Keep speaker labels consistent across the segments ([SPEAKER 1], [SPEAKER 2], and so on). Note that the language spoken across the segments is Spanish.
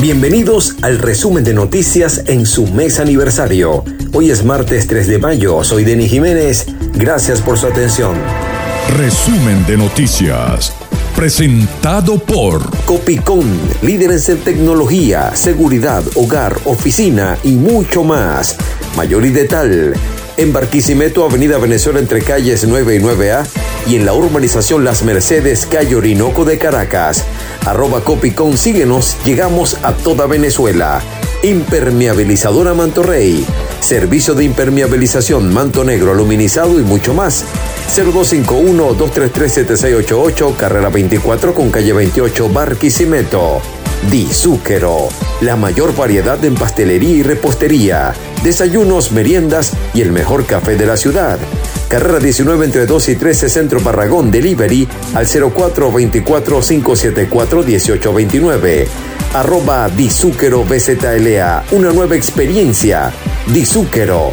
[SPEAKER 1] Bienvenidos al resumen de noticias en su mes aniversario. Hoy es martes 3 de mayo, soy Denis Jiménez, gracias por su atención.
[SPEAKER 2] Resumen de noticias. Presentado por
[SPEAKER 1] Copicón, líderes en tecnología, seguridad, hogar, oficina y mucho más. Mayor y detal. En Barquisimeto, Avenida Venezuela entre calles 9 y 9A y en la urbanización Las Mercedes, calle Orinoco de Caracas. Arroba Copicón, síguenos, llegamos a toda Venezuela. Impermeabilizadora Mantorrey. Servicio de impermeabilización, manto negro, aluminizado y mucho más. 0251-233-7688, carrera 24 con calle 28, Barquisimeto. Dizúquero, la mayor variedad en pastelería y repostería, desayunos, meriendas y el mejor café de la ciudad. Carrera 19 entre 2 y 13 Centro Barragón Delivery al 0424-574-1829. Arroba Dizúquero BZLA, una nueva experiencia. Dizúquero,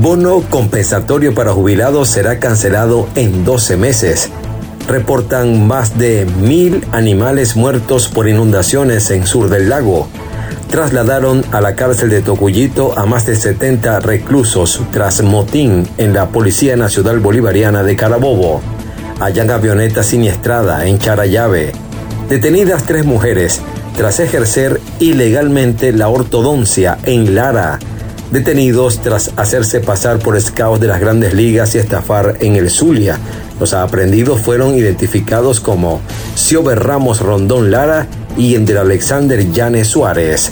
[SPEAKER 1] bono compensatorio para jubilados será cancelado en 12 meses. Reportan más de mil animales muertos por inundaciones en sur del lago. Trasladaron a la cárcel de Tocuyito a más de 70 reclusos tras motín en la Policía Nacional Bolivariana de Carabobo. Hallan avioneta siniestrada en Charayave. Detenidas tres mujeres tras ejercer ilegalmente la ortodoncia en Lara, detenidos tras hacerse pasar por scouts de las grandes ligas y estafar en el Zulia. Los aprendidos fueron identificados como Siober Ramos Rondón Lara y Ender Alexander Llanes Suárez.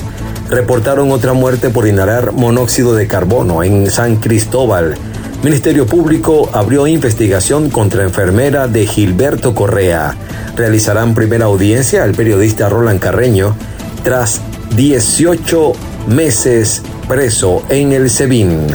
[SPEAKER 1] Reportaron otra muerte por inhalar monóxido de carbono en San Cristóbal. Ministerio Público abrió investigación contra enfermera de Gilberto Correa. Realizarán primera audiencia al periodista Roland Carreño tras 18 meses preso en el SEBIN.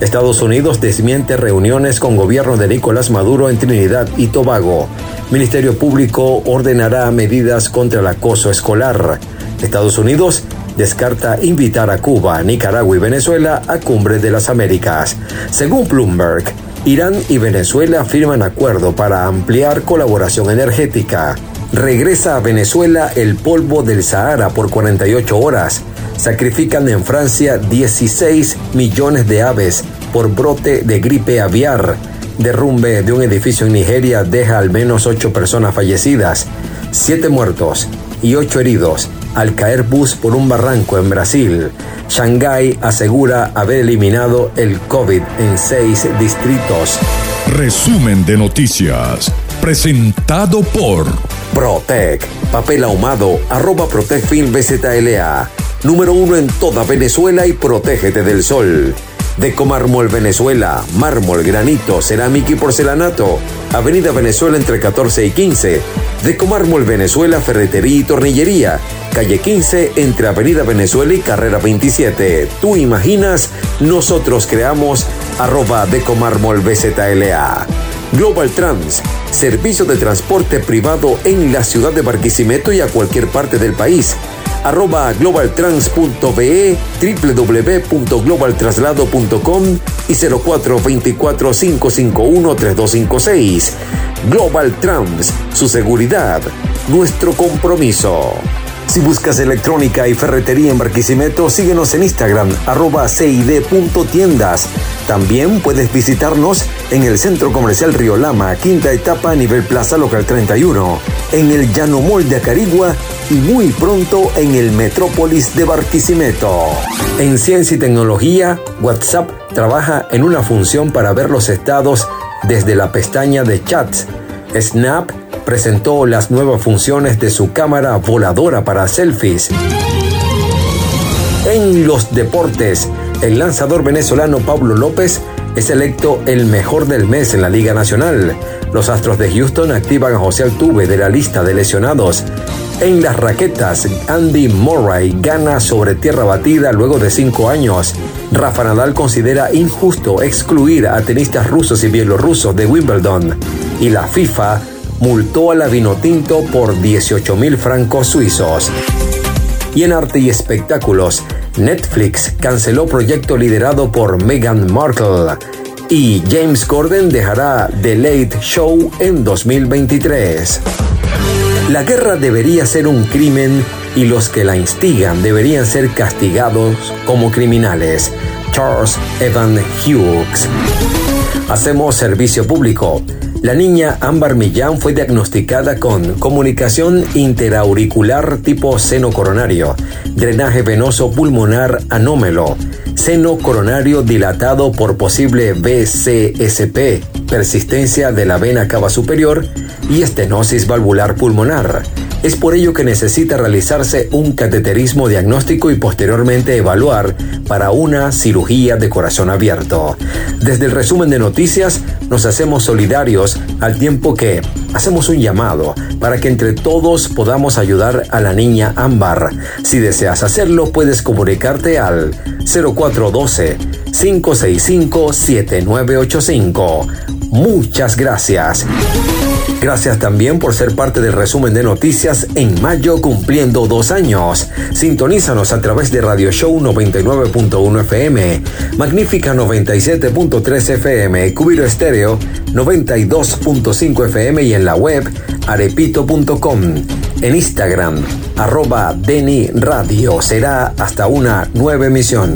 [SPEAKER 1] Estados Unidos desmiente reuniones con gobierno de Nicolás Maduro en Trinidad y Tobago. Ministerio Público ordenará medidas contra el acoso escolar. Estados Unidos descarta invitar a Cuba, Nicaragua y Venezuela a Cumbre de las Américas. Según Bloomberg, Irán y Venezuela firman acuerdo para ampliar colaboración energética. Regresa a Venezuela el polvo del Sahara por 48 horas. Sacrifican en Francia 16 millones de aves por brote de gripe aviar. Derrumbe de un edificio en Nigeria deja al menos 8 personas fallecidas, 7 muertos y 8 heridos al caer bus por un barranco en Brasil. Shanghái asegura haber eliminado el COVID en seis distritos.
[SPEAKER 2] Resumen de noticias. Presentado por
[SPEAKER 1] Protec. Papel ahumado. Arroba Protec Film BZLA. Número uno en toda Venezuela y protégete del sol. Decomármol Venezuela, mármol, granito, cerámica y porcelanato. Avenida Venezuela entre 14 y 15. Decomármol Venezuela, ferretería y tornillería. Calle 15 entre Avenida Venezuela y Carrera 27. Tú imaginas, nosotros creamos arroba Decomármol BZLA. Global Trans, servicio de transporte privado en la ciudad de Barquisimeto y a cualquier parte del país arroba globaltrans.be, www.globaltraslado.com y 0424-551-3256. Global Trans, su seguridad, nuestro compromiso. Si buscas electrónica y ferretería en Barquisimeto, síguenos en Instagram, arroba cid.tiendas. También puedes visitarnos en el Centro Comercial Río Lama, quinta etapa a nivel Plaza Local 31, en el Llano Mall de Acarigua y muy pronto en el Metrópolis de Barquisimeto. En Ciencia y Tecnología, WhatsApp trabaja en una función para ver los estados desde la pestaña de chats. Snap presentó las nuevas funciones de su cámara voladora para selfies. En los deportes, el lanzador venezolano Pablo López es electo el mejor del mes en la Liga Nacional. Los Astros de Houston activan a José Altuve de la lista de lesionados. En las raquetas, Andy Murray gana sobre tierra batida luego de cinco años. Rafa Nadal considera injusto excluir a tenistas rusos y bielorrusos de Wimbledon. Y la FIFA multó a la Vinotinto por 18 mil francos suizos. Y en arte y espectáculos, Netflix canceló proyecto liderado por Meghan Markle y James Corden dejará The Late Show en 2023. La guerra debería ser un crimen y los que la instigan deberían ser castigados como criminales. Charles Evan Hughes. Hacemos servicio público. La niña Ámbar Millán fue diagnosticada con comunicación interauricular tipo seno coronario, drenaje venoso pulmonar anómelo, seno coronario dilatado por posible BCSP, persistencia de la vena cava superior y estenosis valvular pulmonar. Es por ello que necesita realizarse un cateterismo diagnóstico y posteriormente evaluar para una cirugía de corazón abierto. Desde el resumen de noticias nos hacemos solidarios al tiempo que hacemos un llamado para que entre todos podamos ayudar a la niña Ámbar. Si deseas hacerlo puedes comunicarte al 0412 565 7985. Muchas gracias. Gracias también por ser parte del resumen de noticias en mayo cumpliendo dos años. Sintonízanos a través de Radio Show 99.1 FM, Magnífica 97.3 FM, Cubiro Estéreo 92.5 FM y en la web arepito.com. En Instagram, arroba Deni Radio. Será hasta una nueva emisión.